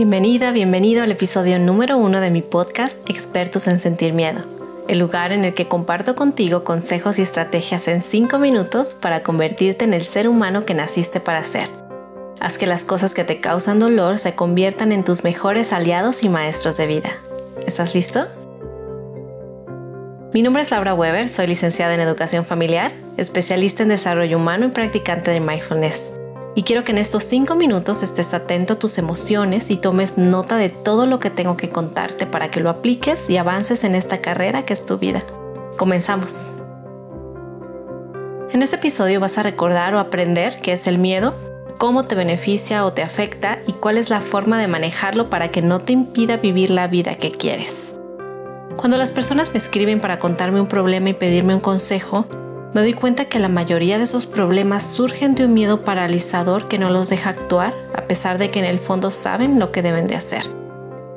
Bienvenida, bienvenido al episodio número uno de mi podcast Expertos en Sentir Miedo, el lugar en el que comparto contigo consejos y estrategias en 5 minutos para convertirte en el ser humano que naciste para ser. Haz que las cosas que te causan dolor se conviertan en tus mejores aliados y maestros de vida. ¿Estás listo? Mi nombre es Laura Weber, soy licenciada en Educación Familiar, especialista en Desarrollo Humano y practicante de Mindfulness y quiero que en estos cinco minutos estés atento a tus emociones y tomes nota de todo lo que tengo que contarte para que lo apliques y avances en esta carrera que es tu vida. Comenzamos. En este episodio vas a recordar o aprender qué es el miedo, cómo te beneficia o te afecta y cuál es la forma de manejarlo para que no te impida vivir la vida que quieres. Cuando las personas me escriben para contarme un problema y pedirme un consejo, me doy cuenta que la mayoría de esos problemas surgen de un miedo paralizador que no los deja actuar a pesar de que en el fondo saben lo que deben de hacer.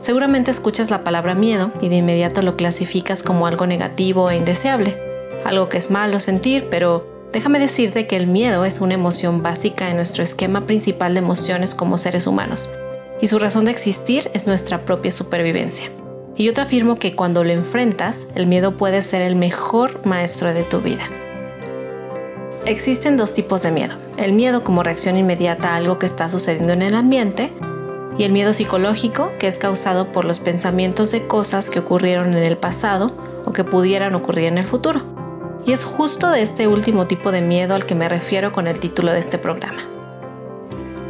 Seguramente escuchas la palabra miedo y de inmediato lo clasificas como algo negativo e indeseable, algo que es malo sentir, pero déjame decirte que el miedo es una emoción básica en nuestro esquema principal de emociones como seres humanos, y su razón de existir es nuestra propia supervivencia. Y yo te afirmo que cuando lo enfrentas, el miedo puede ser el mejor maestro de tu vida. Existen dos tipos de miedo. El miedo como reacción inmediata a algo que está sucediendo en el ambiente y el miedo psicológico que es causado por los pensamientos de cosas que ocurrieron en el pasado o que pudieran ocurrir en el futuro. Y es justo de este último tipo de miedo al que me refiero con el título de este programa.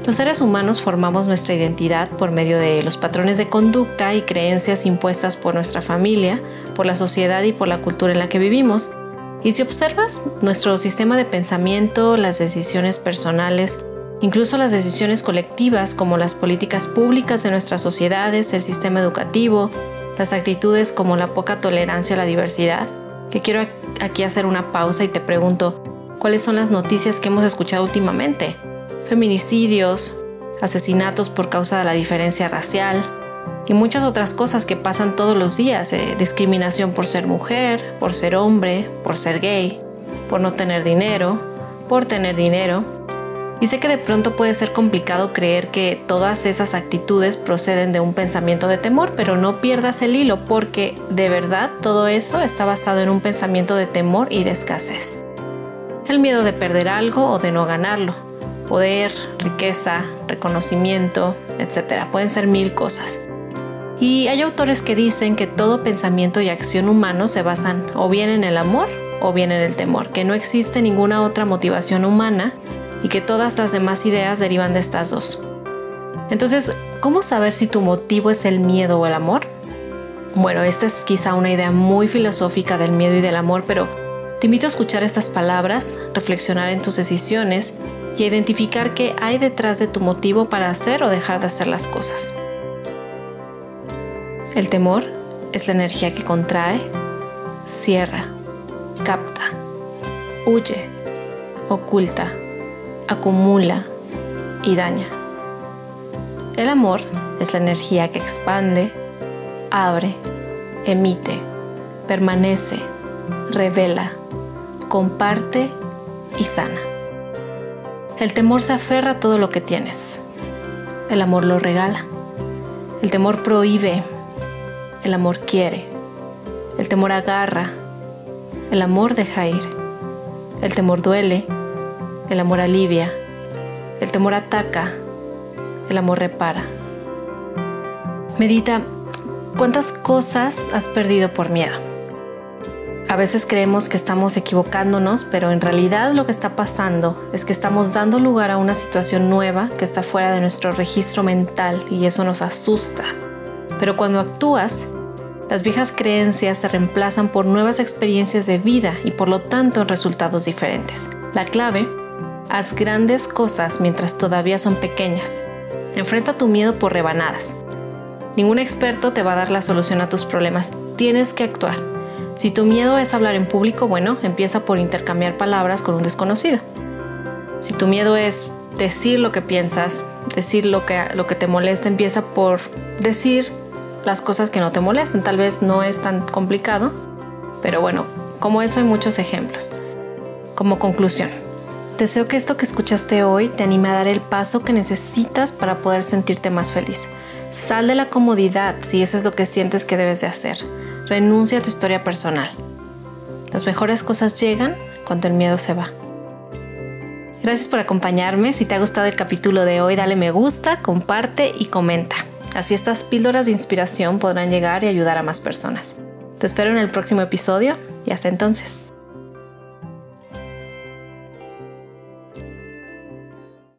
Los seres humanos formamos nuestra identidad por medio de los patrones de conducta y creencias impuestas por nuestra familia, por la sociedad y por la cultura en la que vivimos, y si observas nuestro sistema de pensamiento, las decisiones personales, incluso las decisiones colectivas como las políticas públicas de nuestras sociedades, el sistema educativo, las actitudes como la poca tolerancia a la diversidad, que quiero aquí hacer una pausa y te pregunto, ¿cuáles son las noticias que hemos escuchado últimamente? Feminicidios, asesinatos por causa de la diferencia racial, y muchas otras cosas que pasan todos los días. Eh, discriminación por ser mujer, por ser hombre, por ser gay, por no tener dinero, por tener dinero. Y sé que de pronto puede ser complicado creer que todas esas actitudes proceden de un pensamiento de temor, pero no pierdas el hilo porque de verdad todo eso está basado en un pensamiento de temor y de escasez. El miedo de perder algo o de no ganarlo. Poder, riqueza, reconocimiento, etc. Pueden ser mil cosas. Y hay autores que dicen que todo pensamiento y acción humano se basan o bien en el amor o bien en el temor, que no existe ninguna otra motivación humana y que todas las demás ideas derivan de estas dos. Entonces, ¿cómo saber si tu motivo es el miedo o el amor? Bueno, esta es quizá una idea muy filosófica del miedo y del amor, pero te invito a escuchar estas palabras, reflexionar en tus decisiones y identificar qué hay detrás de tu motivo para hacer o dejar de hacer las cosas. El temor es la energía que contrae, cierra, capta, huye, oculta, acumula y daña. El amor es la energía que expande, abre, emite, permanece, revela, comparte y sana. El temor se aferra a todo lo que tienes. El amor lo regala. El temor prohíbe, el amor quiere. El temor agarra. El amor deja ir. El temor duele. El amor alivia. El temor ataca. El amor repara. Medita, ¿cuántas cosas has perdido por miedo? A veces creemos que estamos equivocándonos, pero en realidad lo que está pasando es que estamos dando lugar a una situación nueva que está fuera de nuestro registro mental y eso nos asusta. Pero cuando actúas, las viejas creencias se reemplazan por nuevas experiencias de vida y por lo tanto en resultados diferentes. La clave, haz grandes cosas mientras todavía son pequeñas. Enfrenta tu miedo por rebanadas. Ningún experto te va a dar la solución a tus problemas. Tienes que actuar. Si tu miedo es hablar en público, bueno, empieza por intercambiar palabras con un desconocido. Si tu miedo es decir lo que piensas, decir lo que, lo que te molesta, empieza por decir las cosas que no te molesten. Tal vez no es tan complicado, pero bueno, como eso hay muchos ejemplos. Como conclusión, deseo que esto que escuchaste hoy te anime a dar el paso que necesitas para poder sentirte más feliz. Sal de la comodidad si eso es lo que sientes que debes de hacer. Renuncia a tu historia personal. Las mejores cosas llegan cuando el miedo se va. Gracias por acompañarme. Si te ha gustado el capítulo de hoy, dale me gusta, comparte y comenta. Así estas píldoras de inspiración podrán llegar y ayudar a más personas. Te espero en el próximo episodio y hasta entonces.